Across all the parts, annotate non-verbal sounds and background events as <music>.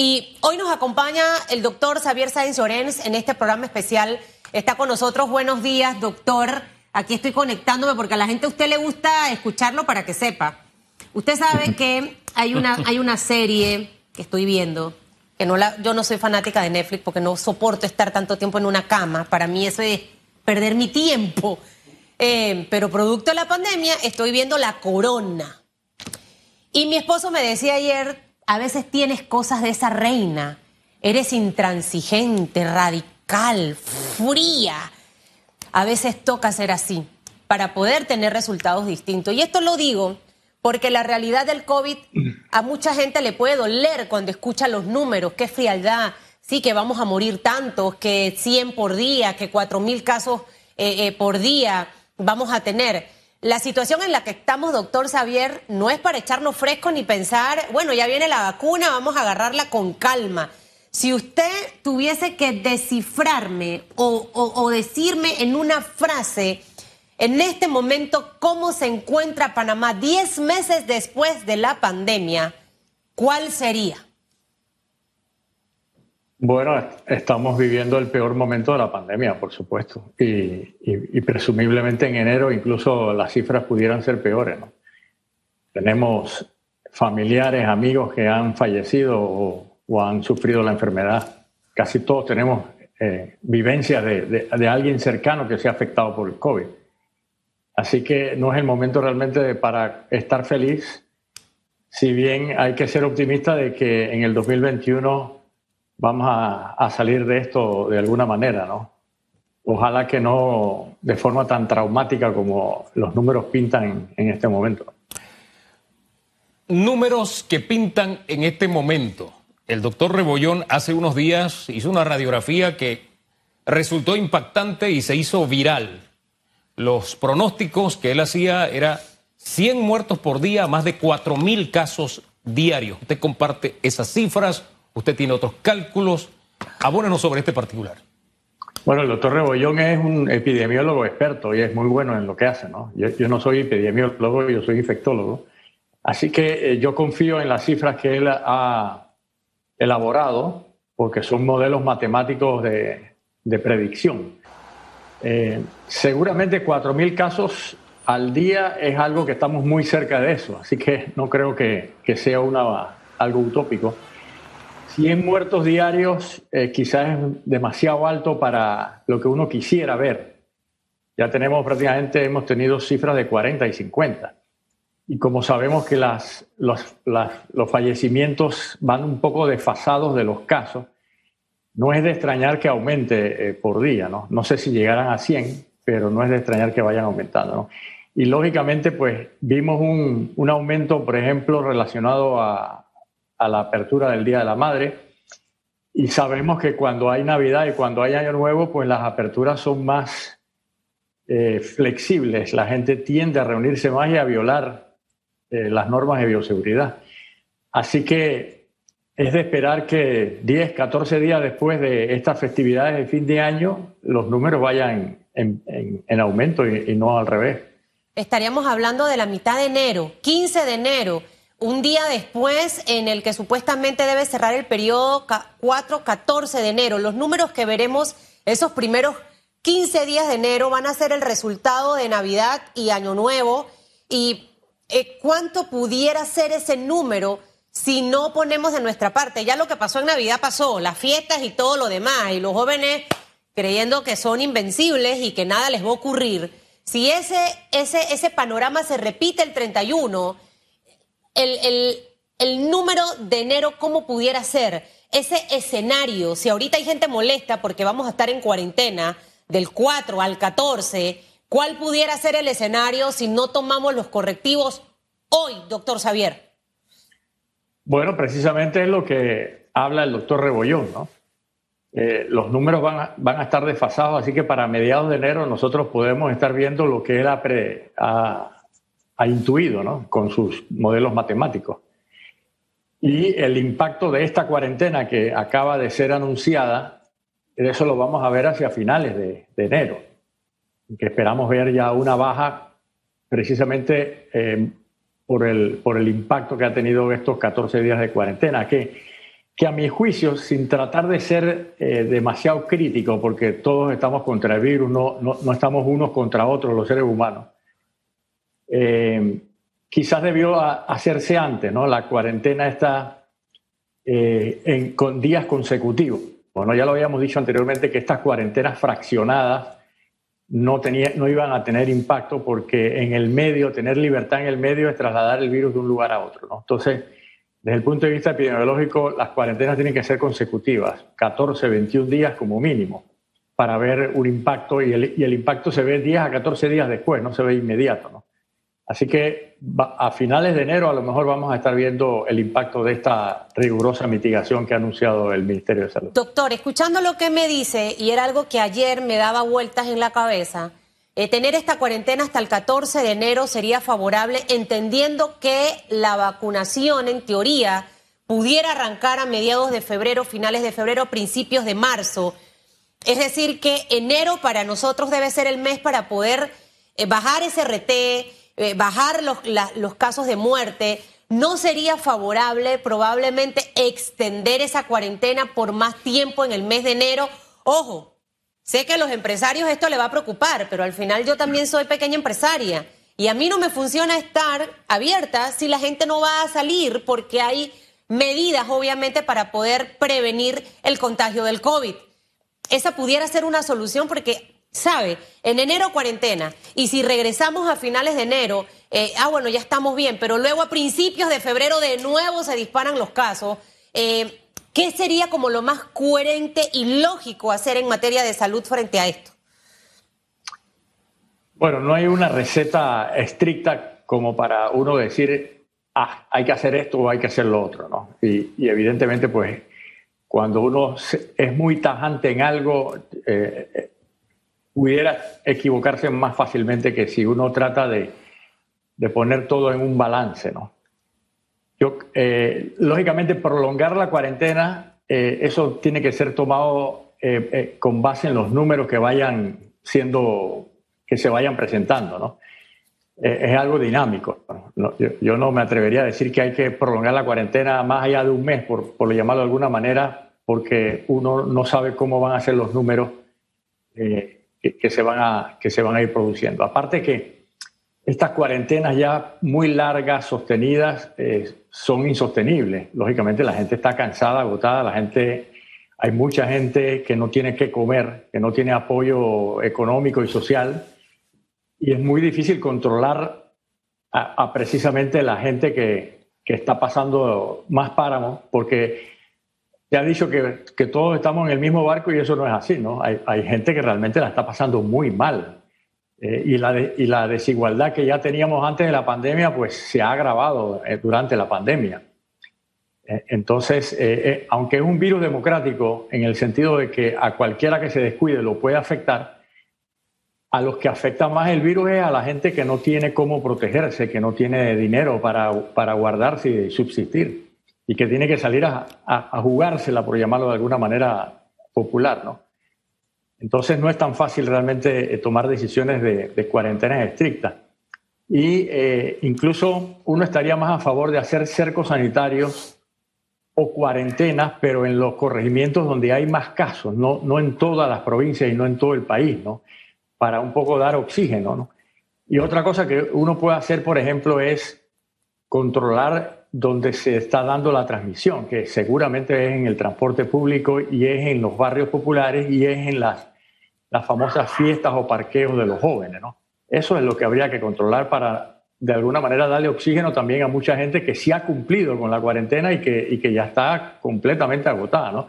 Y hoy nos acompaña el doctor Xavier Sáenz Llorens en este programa especial. Está con nosotros. Buenos días, doctor. Aquí estoy conectándome porque a la gente a usted le gusta escucharlo para que sepa. Usted sabe <laughs> que hay una, hay una serie que estoy viendo, que no la, yo no soy fanática de Netflix porque no soporto estar tanto tiempo en una cama. Para mí eso es perder mi tiempo. Eh, pero producto de la pandemia estoy viendo La Corona. Y mi esposo me decía ayer, a veces tienes cosas de esa reina. Eres intransigente, radical, fría. A veces toca ser así para poder tener resultados distintos. Y esto lo digo porque la realidad del COVID a mucha gente le puede doler cuando escucha los números, qué frialdad, sí, que vamos a morir tantos, que 100 por día, que 4 mil casos eh, eh, por día vamos a tener. La situación en la que estamos, doctor Xavier, no es para echarnos fresco ni pensar, bueno, ya viene la vacuna, vamos a agarrarla con calma. Si usted tuviese que descifrarme o, decirme en una frase, en este momento, cómo se encuentra Panamá diez meses después de la pandemia, ¿cuál sería? Bueno, estamos viviendo el peor momento de la pandemia, por supuesto, y, presumiblemente en enero incluso las cifras pudieran ser peores. Tenemos familiares, amigos que han fallecido o, han sufrido la enfermedad. Casi todos tenemos eh, vivencias de, de, alguien cercano que se ha afectado por el COVID. Así que no es el momento realmente para estar feliz, si bien hay que ser optimista de que en el 2021 vamos a, salir de esto de alguna manera, ¿no? Ojalá que no de forma tan traumática como los números pintan en, este momento. Números que pintan en este momento. El doctor Rebollón hace unos días hizo una radiografía que resultó impactante y se hizo viral. Los pronósticos que él hacía era 100 muertos por día, más de 4 mil casos diarios. Usted comparte esas cifras usted tiene otros cálculos. Abónenos sobre este particular. Bueno, el doctor Rebollón es un epidemiólogo experto y es muy bueno en lo que hace, ¿no? Yo, no soy epidemiólogo, yo soy infectólogo. Así que eh, yo confío en las cifras que él ha elaborado, porque son modelos matemáticos de, predicción. Eh, seguramente 4.000 casos al día es algo que estamos muy cerca de eso, así que no creo que, sea algo utópico. 100 muertos diarios eh, quizás es demasiado alto para lo que uno quisiera ver. Ya tenemos prácticamente, hemos tenido cifras de 40 y 50. Y como sabemos que las, los, los fallecimientos van un poco desfasados de los casos, no es de extrañar que aumente eh, por día, ¿no? No sé si llegarán a 100, pero no es de extrañar que vayan aumentando, ¿no? Y lógicamente, pues vimos un, un aumento, por ejemplo, relacionado a, a la apertura del Día de la Madre. Y sabemos que cuando hay Navidad y cuando hay Año Nuevo, pues las aperturas son más eh, flexibles. La gente tiende a reunirse más y a violar eh, las normas de bioseguridad. Así que es de esperar que 10, 14 días después de estas festividades de fin de año, los números vayan en, aumento y, y no al revés. Estaríamos hablando de la mitad de enero, 15 de enero un día después en el que supuestamente debe cerrar el periodo 4-14 de enero. Los números que veremos esos primeros 15 días de enero van a ser el resultado de Navidad y Año Nuevo. ¿Y eh, cuánto pudiera ser ese número si no ponemos de nuestra parte? Ya lo que pasó en Navidad pasó, las fiestas y todo lo demás, y los jóvenes creyendo que son invencibles y que nada les va a ocurrir. Si ese, ese, ese panorama se repite el 31, el, número de enero, ¿cómo pudiera ser? Ese escenario, si ahorita hay gente molesta porque vamos a estar en cuarentena del 4 al 14, ¿cuál pudiera ser el escenario si no tomamos los correctivos hoy, doctor Xavier? Bueno, precisamente es lo que habla el doctor Rebollón, ¿no? Eh, los números van a, van a, estar desfasados, así que para mediados de enero nosotros podemos estar viendo lo que él ha, pre, intuido ¿no? con sus modelos matemáticos. Y el impacto de esta cuarentena que acaba de ser anunciada, eso lo vamos a ver hacia finales de, enero, que esperamos ver ya una baja precisamente eh, por, el, por el impacto que ha tenido estos 14 días de cuarentena, que que a mi juicio, sin tratar de ser eh, demasiado crítico, porque todos estamos contra el virus, no, no, estamos unos contra otros los seres humanos, eh, quizás debió hacerse antes, ¿no? La cuarentena está eh, con días consecutivos. Bueno, ya lo habíamos dicho anteriormente que estas cuarentenas fraccionadas no, tenía, no iban a tener impacto porque en el medio, tener libertad en el medio es trasladar el virus de un lugar a otro, ¿no? Entonces, desde el punto de vista epidemiológico, las cuarentenas tienen que ser consecutivas, 14, 21 días como mínimo, para ver un impacto y el, y el impacto se ve 10 a 14 días después, no se ve inmediato. ¿no? Así que a finales de enero a lo mejor vamos a estar viendo el impacto de esta rigurosa mitigación que ha anunciado el Ministerio de Salud. Doctor, escuchando lo que me dice, y era algo que ayer me daba vueltas en la cabeza, eh, tener esta cuarentena hasta el 14 de enero sería favorable, entendiendo que la vacunación, en teoría, pudiera arrancar a mediados de febrero, finales de febrero, principios de marzo. Es decir, que enero para nosotros debe ser el mes para poder eh, bajar ese RT, eh, bajar los, los casos de muerte. ¿No sería favorable probablemente extender esa cuarentena por más tiempo en el mes de enero? Ojo, Sé que a los empresarios esto le va a preocupar, pero al final yo también soy pequeña empresaria y a mí no me funciona estar abierta si la gente no va a salir porque hay medidas, obviamente, para poder prevenir el contagio del COVID. Esa pudiera ser una solución porque, ¿sabe? En enero cuarentena y si regresamos a finales de enero, eh, ah, bueno, ya estamos bien, pero luego a principios de febrero de nuevo se disparan los casos. Eh, ¿Qué sería como lo más coherente y lógico hacer en materia de salud frente a esto? Bueno, no hay una receta estricta como para uno decir, ah, hay que hacer esto o hay que hacer lo otro, ¿no? Y, evidentemente, pues, cuando uno es muy tajante en algo, eh, pudiera equivocarse más fácilmente que si uno trata de, de poner todo en un balance, ¿no? Yo, eh, lógicamente, prolongar la cuarentena, eh, eso tiene que ser tomado eh, con base en los números que vayan siendo, que se vayan presentando, ¿no? es algo dinámico. yo, no me atrevería a decir que hay que prolongar la cuarentena más allá de un mes, por, por llamarlo de alguna manera, porque uno no sabe cómo van a ser los números que, se van a, que se van a ir produciendo. Aparte que estas cuarentenas ya muy largas, sostenidas, eh, son insostenibles. Lógicamente la gente está cansada, agotada, la gente, hay mucha gente que no tiene que comer, que no tiene apoyo económico y social, y es muy difícil controlar a, precisamente la gente que, que, está pasando más páramo, porque ya ha dicho que, que, todos estamos en el mismo barco y eso no es así, ¿no? Hay, hay gente que realmente la está pasando muy mal eh, y, la y, la desigualdad que ya teníamos antes de la pandemia, pues se ha agravado eh, durante la pandemia. Eh, entonces, aunque es un virus democrático en el sentido de que a cualquiera que se descuide lo puede afectar, a los que afecta más el virus es a la gente que no tiene cómo protegerse, que no tiene dinero para, para guardarse y subsistir, y que tiene que salir a, a, a jugársela, por llamarlo de alguna manera popular, ¿no? Entonces no es tan fácil realmente eh, tomar decisiones de, de cuarentenas estrictas. Y eh, incluso uno estaría más a favor de hacer cercos sanitarios o cuarentenas, pero en los corregimientos donde hay más casos, no, no en todas las provincias y no en todo el país, ¿no? Para un poco dar oxígeno, ¿no? Y otra cosa que uno puede hacer, por ejemplo, es controlar donde se está dando la transmisión, que seguramente es en el transporte público y es en los barrios populares y es en las, las famosas fiestas o parqueos de los jóvenes. ¿no? Eso es lo que habría que controlar para, de alguna manera, darle oxígeno también a mucha gente que sí ha cumplido con la cuarentena y que, y que ya está completamente agotada. ¿no?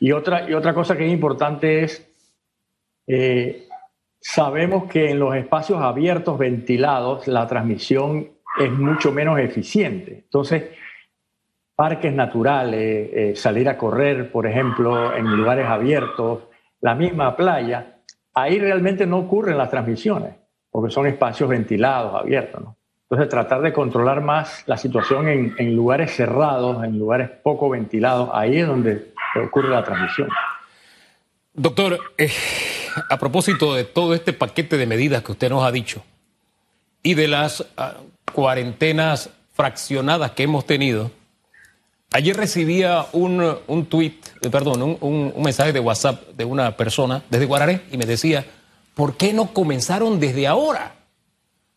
Y, otra, y otra cosa que es importante es, eh, sabemos que en los espacios abiertos, ventilados, la transmisión es mucho menos eficiente. Entonces, parques naturales, eh, salir a correr, por ejemplo, en lugares abiertos, la misma playa, ahí realmente no ocurren las transmisiones, porque son espacios ventilados, abiertos. Entonces, tratar de controlar más la situación en, lugares cerrados, en lugares poco ventilados, ahí es donde ocurre la transmisión. Doctor, eh, a propósito de todo este paquete de medidas que usted nos ha dicho y de las ah, cuarentenas fraccionadas que hemos tenido, Ayer recibía un, un tweet, eh, perdón, un, mensaje de WhatsApp de una persona desde Guararé y me decía, ¿por qué no comenzaron desde ahora?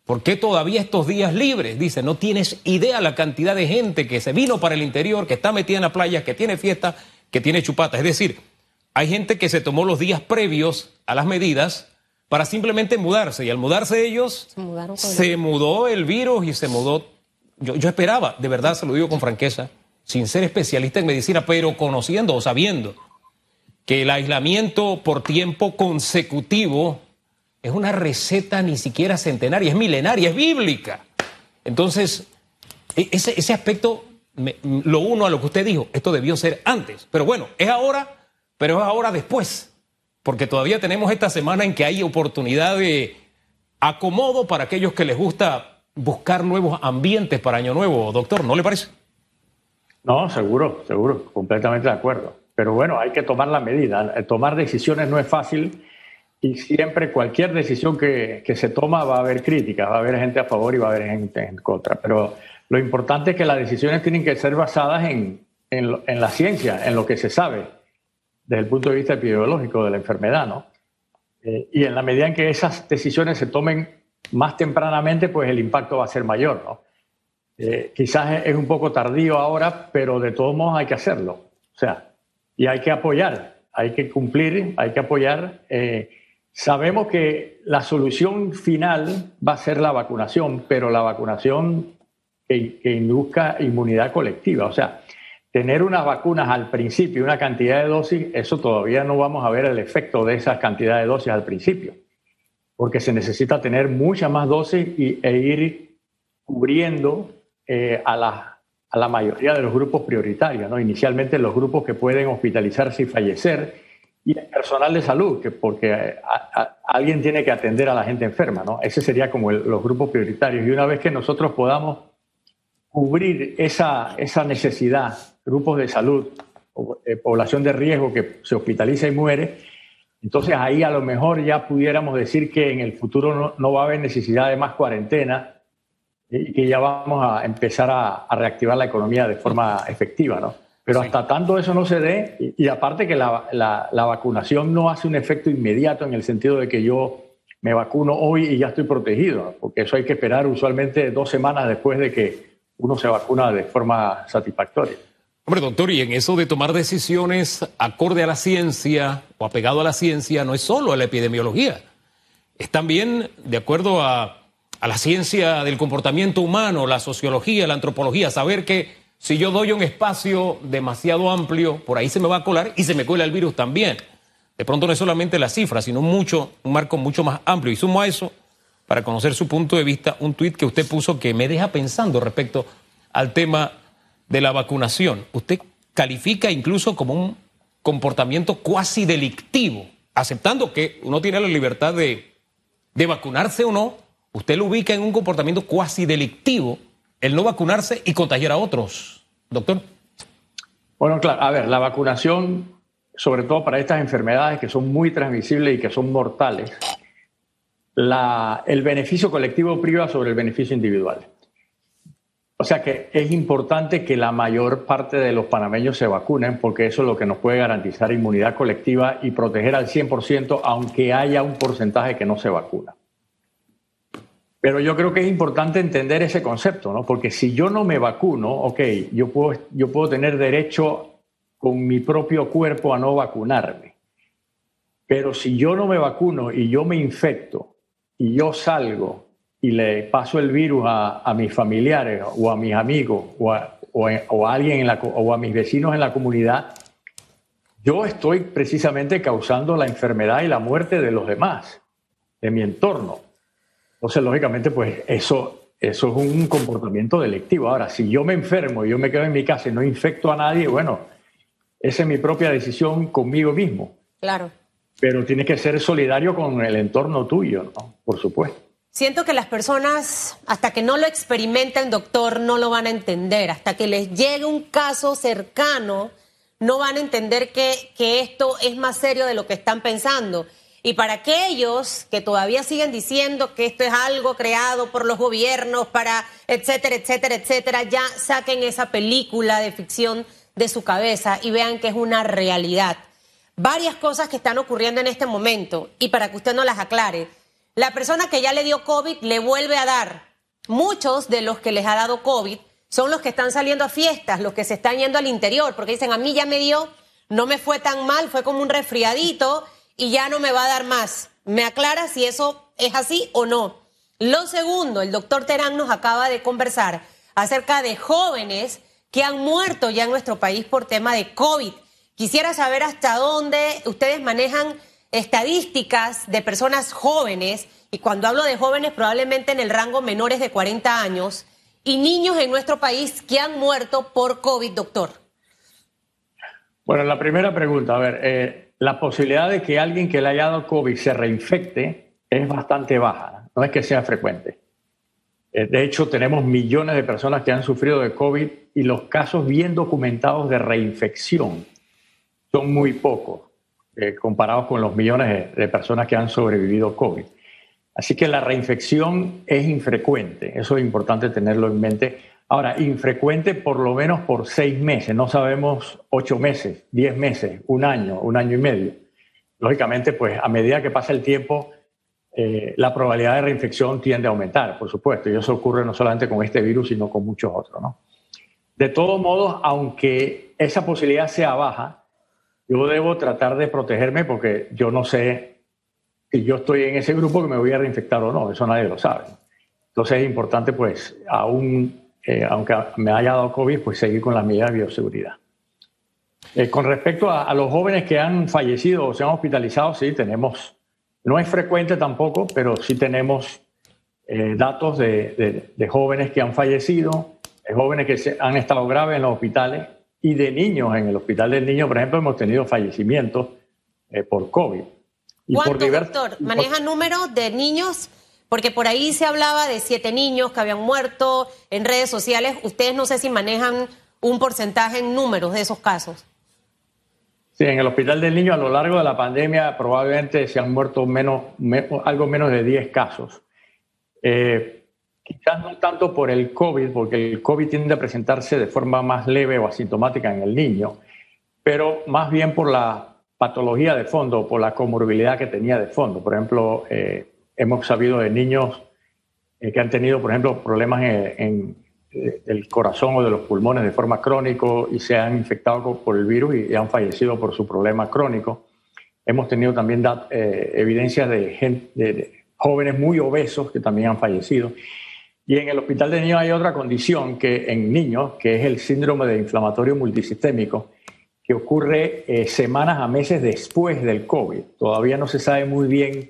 ¿Por qué todavía estos días libres? Dice, no tienes idea la cantidad de gente que se vino para el interior, que está metida en la playa, que tiene fiesta, que tiene chupata. Es decir, hay gente que se tomó los días previos a las medidas para simplemente mudarse. Y al mudarse ellos, se, se mudó el virus y se mudó. Yo, yo esperaba, de verdad se lo digo con franqueza, sin ser especialista en medicina, pero conociendo o sabiendo que el aislamiento por tiempo consecutivo es una receta ni siquiera centenaria, es milenaria, es bíblica. Entonces, e, ese, ese aspecto me, lo uno a lo que usted dijo, esto debió ser antes, pero bueno, es ahora, pero es ahora después, porque todavía tenemos esta semana en que hay oportunidad de acomodo para aquellos que les gusta buscar nuevos ambientes para Año Nuevo, doctor, ¿no le parece? No, seguro, seguro, completamente de acuerdo. Pero bueno, hay que tomar la medida. Tomar decisiones no es fácil y siempre cualquier decisión que, se toma va a haber crítica, va a haber gente a favor y va a haber gente en contra. Pero lo importante es que las decisiones tienen que ser basadas en, la ciencia, en lo que se sabe desde el punto de vista epidemiológico de la enfermedad, ¿no? Eh, y en la medida en que esas decisiones se tomen más tempranamente, pues el impacto va a ser mayor, ¿no? Eh, quizás es un poco tardío ahora, pero de todos modos hay que hacerlo. O sea, y hay que apoyar, hay que cumplir, hay que apoyar. Eh, Sabemos que la solución final va a ser la vacunación, pero la vacunación que, que induzca inmunidad colectiva. O sea, tener unas vacunas al principio, una cantidad de dosis, eso todavía no vamos a ver el efecto de esas cantidades de dosis al principio, porque se necesita tener muchas más dosis y, e ir cubriendo eh, a, la, a la mayoría de los grupos prioritarios, ¿no? inicialmente los grupos que pueden hospitalizarse y fallecer y el personal de salud, que porque a, a, alguien tiene que atender a la gente enferma, ¿no? Ese sería como el, los grupos prioritarios. Y una vez que nosotros podamos cubrir esa, esa necesidad, grupos de salud, eh, población de riesgo que se hospitaliza y muere, entonces ahí a lo mejor ya pudiéramos decir que en el futuro no, no va a haber necesidad de más cuarentena y que ya vamos a empezar a, a reactivar la economía de forma efectiva, ¿no? Pero hasta tanto eso no se dé, y, y aparte que la, la, la, vacunación no hace un efecto inmediato en el sentido de que yo me vacuno hoy y ya estoy protegido, porque eso hay que esperar usualmente dos semanas después de que uno se vacuna de forma satisfactoria. Hombre, doctor, y en eso de tomar decisiones acorde a la ciencia o apegado a la ciencia, no es solo a la epidemiología, es también de acuerdo a, la ciencia del comportamiento humano, la sociología, la antropología, saber que si yo doy un espacio demasiado amplio, por ahí se me va a colar y se me cuela el virus también. De pronto no es solamente la cifra, sino mucho, un marco mucho más amplio. Y sumo a eso, para conocer su punto de vista, un tuit que usted puso que me deja pensando respecto al tema de la vacunación. Usted califica incluso como un comportamiento cuasi delictivo, aceptando que uno tiene la libertad de, de vacunarse o no, usted lo ubica en un comportamiento cuasi delictivo el no vacunarse y contagiar a otros, doctor? Bueno, claro, a ver, la vacunación, sobre todo para estas enfermedades que son muy transmisibles y que son mortales, el beneficio colectivo priva sobre el beneficio individual. O sea que es importante que la mayor parte de los panameños se vacunen porque eso es lo que nos puede garantizar inmunidad colectiva y proteger al 100% aunque haya un porcentaje que no se vacuna. Pero yo creo que es importante entender ese concepto, ¿no? Porque si yo no me vacuno, ok, yo puedo, yo puedo tener derecho con mi propio cuerpo a no vacunarme. Pero si yo no me vacuno y yo me infecto y yo salgo y le paso el virus a, mis familiares o a mis amigos o a, o alguien en la, o a mis vecinos en la comunidad, yo estoy precisamente causando la enfermedad y la muerte de los demás, de mi entorno. Entonces, lógicamente, pues eso, eso es un comportamiento delictivo. Ahora, si yo me enfermo y yo me quedo en mi casa y no infecto a nadie, bueno, esa es mi propia decisión conmigo mismo. Claro. Pero tienes que ser solidario con el entorno tuyo, ¿no? Por supuesto. Siento que las personas, hasta que no lo experimenten, doctor, no lo van a entender. Hasta que les llegue un caso cercano, no van a entender que, que esto es más serio de lo que están pensando. Y para aquellos que todavía siguen diciendo que esto es algo creado por los gobiernos para, etcétera, etcétera, etcétera, ya saquen esa película de ficción de su cabeza y vean que es una realidad. Varias cosas que están ocurriendo en este momento y para que usted no las aclare. La persona que ya le dio COVID le vuelve a dar. Muchos de los que les ha dado COVID son los que están saliendo a fiestas, los que se están yendo al interior, porque dicen, a mí ya me dio, no me fue tan mal, fue como un resfriadito y ya no me va a dar más. ¿Me aclara si eso es así o no? Lo segundo, el doctor Terán nos acaba de conversar acerca de jóvenes que han muerto ya en nuestro país por tema de COVID. Quisiera saber hasta dónde ustedes manejan estadísticas de personas jóvenes, y cuando hablo de jóvenes probablemente en el rango menores de 40 años, y niños en nuestro país que han muerto por COVID, doctor. Bueno, la primera pregunta, a ver, eh, la posibilidad de que alguien que le haya dado COVID se reinfecte es bastante baja, no es que sea frecuente. Eh, de hecho, tenemos millones de personas que han sufrido de COVID y los casos bien documentados de reinfección son muy pocos eh, comparados con los millones de, personas que han sobrevivido COVID. Así que la reinfección es infrecuente, eso es importante tenerlo en mente. Ahora, infrecuente por lo menos por seis meses, no sabemos ocho meses, diez meses, un año, un año y medio. Lógicamente, pues a medida que pasa el tiempo, eh, la probabilidad de reinfección tiende a aumentar, por supuesto, y eso ocurre no solamente con este virus, sino con muchos otros. ¿no? De todos modos, aunque esa posibilidad sea baja, yo debo tratar de protegerme porque yo no sé si yo estoy en ese grupo que me voy a reinfectar o no, eso nadie lo sabe. Entonces es importante, pues, aún eh, aunque me haya dado COVID, pues seguir con las medidas de bioseguridad. Eh, con respecto a, los jóvenes que han fallecido o se han hospitalizado, sí, tenemos, no es frecuente tampoco, pero sí tenemos eh, datos de, jóvenes que han fallecido, jóvenes que han estado graves en los hospitales y de niños. En el hospital del niño, por ejemplo, hemos tenido fallecimientos por COVID. Y ¿Cuánto, doctor? ¿Maneja números de niños porque por ahí se hablaba de siete niños que habían muerto en redes sociales. Ustedes no sé si manejan un porcentaje en números de esos casos. Sí, en el Hospital del Niño a lo largo de la pandemia probablemente se han muerto menos, algo menos de 10 casos. Eh, quizás no tanto por el COVID, porque el COVID tiende a presentarse de forma más leve o asintomática en el niño, pero más bien por la patología de fondo, por la comorbilidad que tenía de fondo. Por ejemplo, eh, hemos sabido de niños eh, que han tenido, por ejemplo, problemas en, eh, el corazón o de los pulmones de forma crónico y se han infectado por el virus y, han fallecido por su problema crónico. Hemos tenido también eh, evidencias de, de, jóvenes muy obesos que también han fallecido. Y en el hospital de niños hay otra condición que en niños, que es el síndrome de inflamatorio multisistémico, que ocurre semanas a meses después del COVID. Todavía no se sabe muy bien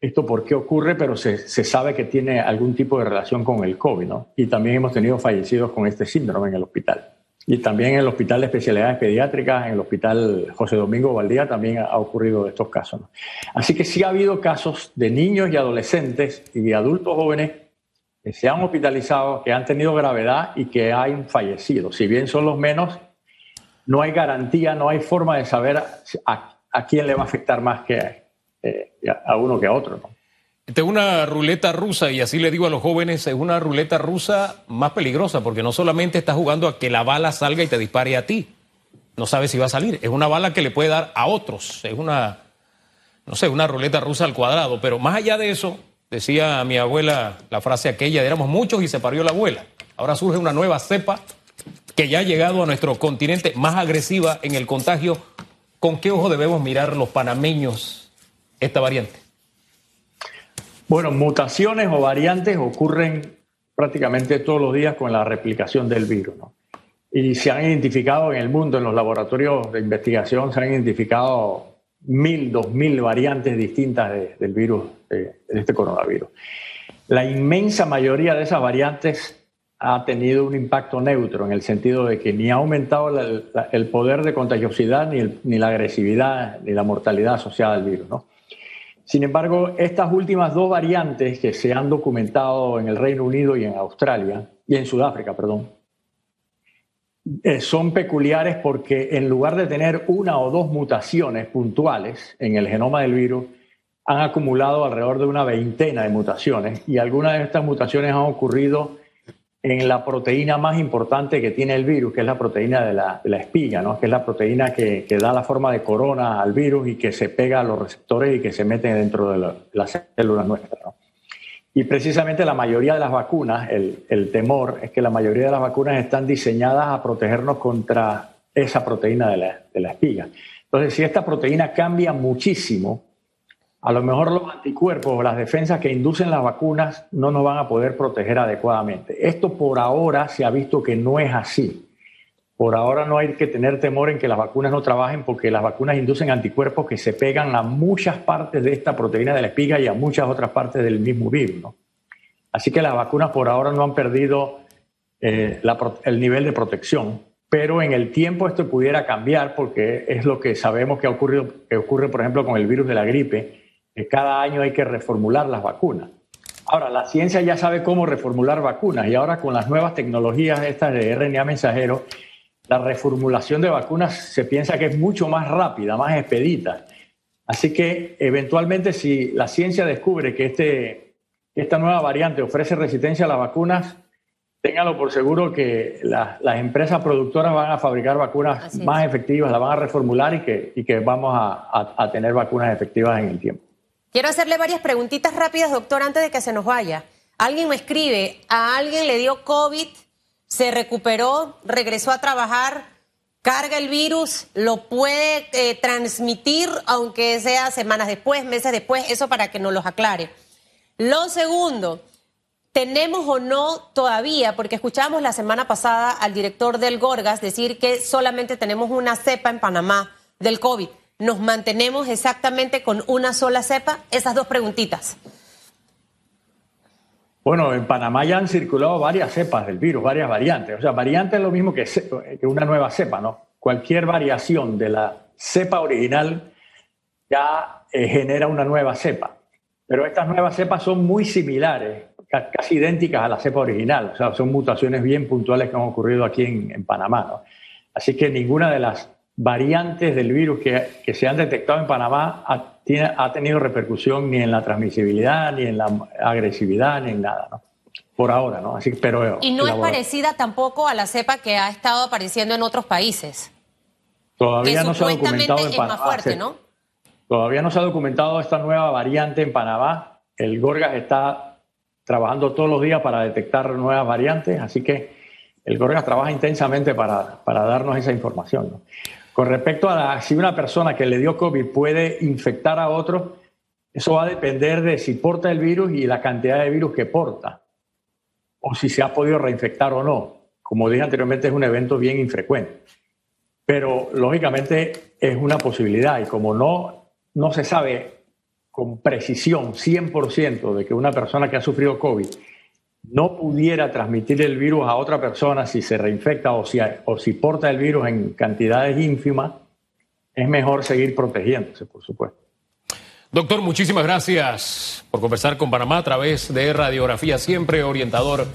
esto por qué ocurre, pero se, sabe que tiene algún tipo de relación con el COVID, ¿no? Y también hemos tenido fallecidos con este síndrome en el hospital. Y también en el Hospital de Especialidades Pediátricas, en el Hospital José Domingo Valdía, también ha ocurrido estos casos. Así que sí ha habido casos de niños y adolescentes y de adultos jóvenes que se han hospitalizado, que han tenido gravedad y que han fallecido. Si bien son los menos, no hay garantía, no hay forma de saber a, quién le va a afectar más que, eh, a uno que a otro. es una ruleta rusa, y así le digo a los jóvenes, es una ruleta rusa más peligrosa, porque no solamente estás jugando a que la bala salga y te dispare a ti, no sabes si va a salir, es una bala que le puede dar a otros, es una, no sé, una ruleta rusa al cuadrado, pero más allá de eso, decía mi abuela la frase aquella, éramos muchos y se parió la abuela, ahora surge una nueva cepa que ya ha llegado a nuestro continente más agresiva en el contagio, ¿con qué ojo debemos mirar los panameños esta variante? Bueno, mutaciones o variantes ocurren prácticamente todos los días con la replicación del virus. Y se han identificado en el mundo, en los laboratorios de investigación, se han identificado mil, dos mil variantes distintas del virus, de, este coronavirus. La inmensa mayoría de esas variantes ha tenido un impacto neutro, en el sentido de que ni ha aumentado el poder de contagiosidad, ni, ni, la agresividad, ni la mortalidad asociada al virus. Sin embargo, estas últimas dos variantes que se han documentado en el Reino Unido y en Australia, y en Sudáfrica, perdón, eh, son peculiares porque en lugar de tener una o dos mutaciones puntuales en el genoma del virus, han acumulado alrededor de una veintena de mutaciones y algunas de estas mutaciones han ocurrido en la proteína más importante que tiene el virus, que es la proteína de la, espiga, ¿no? que es la proteína que, da la forma de corona al virus y que se pega a los receptores y que se mete dentro de las células nuestras. Y precisamente la mayoría de las vacunas, el, temor es que la mayoría de las vacunas están diseñadas a protegernos contra esa proteína la, de la espiga. Entonces, si esta proteína cambia muchísimo, a lo mejor los anticuerpos o las defensas que inducen las vacunas no nos van a poder proteger adecuadamente. Esto por ahora se ha visto que no es así. Por ahora no hay que tener temor en que las vacunas no trabajen porque las vacunas inducen anticuerpos que se pegan a muchas partes de esta proteína de la espiga y a muchas otras partes del mismo virus. Así que las vacunas por ahora no han perdido eh, el nivel de protección, pero en el tiempo esto pudiera cambiar porque es lo que sabemos que, ha ocurrido, que ocurre, por ejemplo, con el virus de la gripe, que cada año hay que reformular las vacunas. Ahora, la ciencia ya sabe cómo reformular vacunas y ahora con las nuevas tecnologías estas de RNA mensajero, la reformulación de vacunas se piensa que es mucho más rápida, más expedita. Así que eventualmente si la ciencia descubre que este, esta nueva variante ofrece resistencia a las vacunas, ténganlo por seguro que las empresas productoras van a fabricar vacunas más efectivas, las van a reformular y que, y que vamos a, a tener vacunas efectivas en el tiempo. Quiero hacerle varias preguntitas rápidas, doctor, antes de que se nos vaya. Alguien me escribe, a alguien le dio COVID se recuperó, regresó a trabajar, carga el virus, lo puede eh, transmitir, aunque sea semanas después, meses después, eso para que nos los aclare. Lo segundo, ¿tenemos o no todavía, porque escuchamos la semana pasada al director del Gorgas decir que solamente tenemos una cepa en Panamá del COVID? ¿Nos mantenemos exactamente con una sola cepa? Esas dos preguntitas. Bueno, en Panamá ya han circulado varias cepas del virus, varias variantes. O sea, variante es lo mismo que, una nueva cepa, ¿no? Cualquier variación de la cepa original ya eh, genera una nueva cepa. Pero estas nuevas cepas son muy similares, casi idénticas a la cepa original. O sea, son mutaciones bien puntuales que han ocurrido aquí en, Panamá, ¿no? Así que ninguna de las variantes del virus que, que se han detectado en Panamá ha ha tenido repercusión ni en la transmisibilidad, ni en la agresividad, ni en nada, ¿no? Por ahora, ¿no? Así, pero, y no es parecida tampoco a la cepa que ha estado apareciendo en otros países. Todavía no se ha documentado en Panamá. fuerte, ¿no? Todavía no se ha documentado esta nueva variante en Panamá. El Gorgas está trabajando todos los días para detectar nuevas variantes, así que el Gorgas trabaja intensamente para, para darnos esa información. ¿no? Con respecto a si una persona que le dio COVID puede infectar a otro, eso va a depender de si porta el virus y la cantidad de virus que porta, o si se ha podido reinfectar o no. Como dije anteriormente, es un evento bien infrecuente. Pero lógicamente es una posibilidad y como no, no se sabe con precisión 100% de que una persona que ha sufrido COVID no pudiera transmitir el virus a otra persona si se reinfecta o si, o si porta el virus en cantidades ínfimas, es mejor seguir protegiéndose, por supuesto. Doctor, muchísimas gracias por conversar con Panamá a través de radiografía, siempre orientador.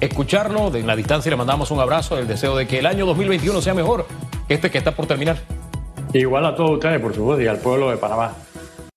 Escucharlo, de la distancia le mandamos un abrazo, el deseo de que el año 2021 sea mejor que este que está por terminar. Igual a todos ustedes, por supuesto, y al pueblo de Panamá.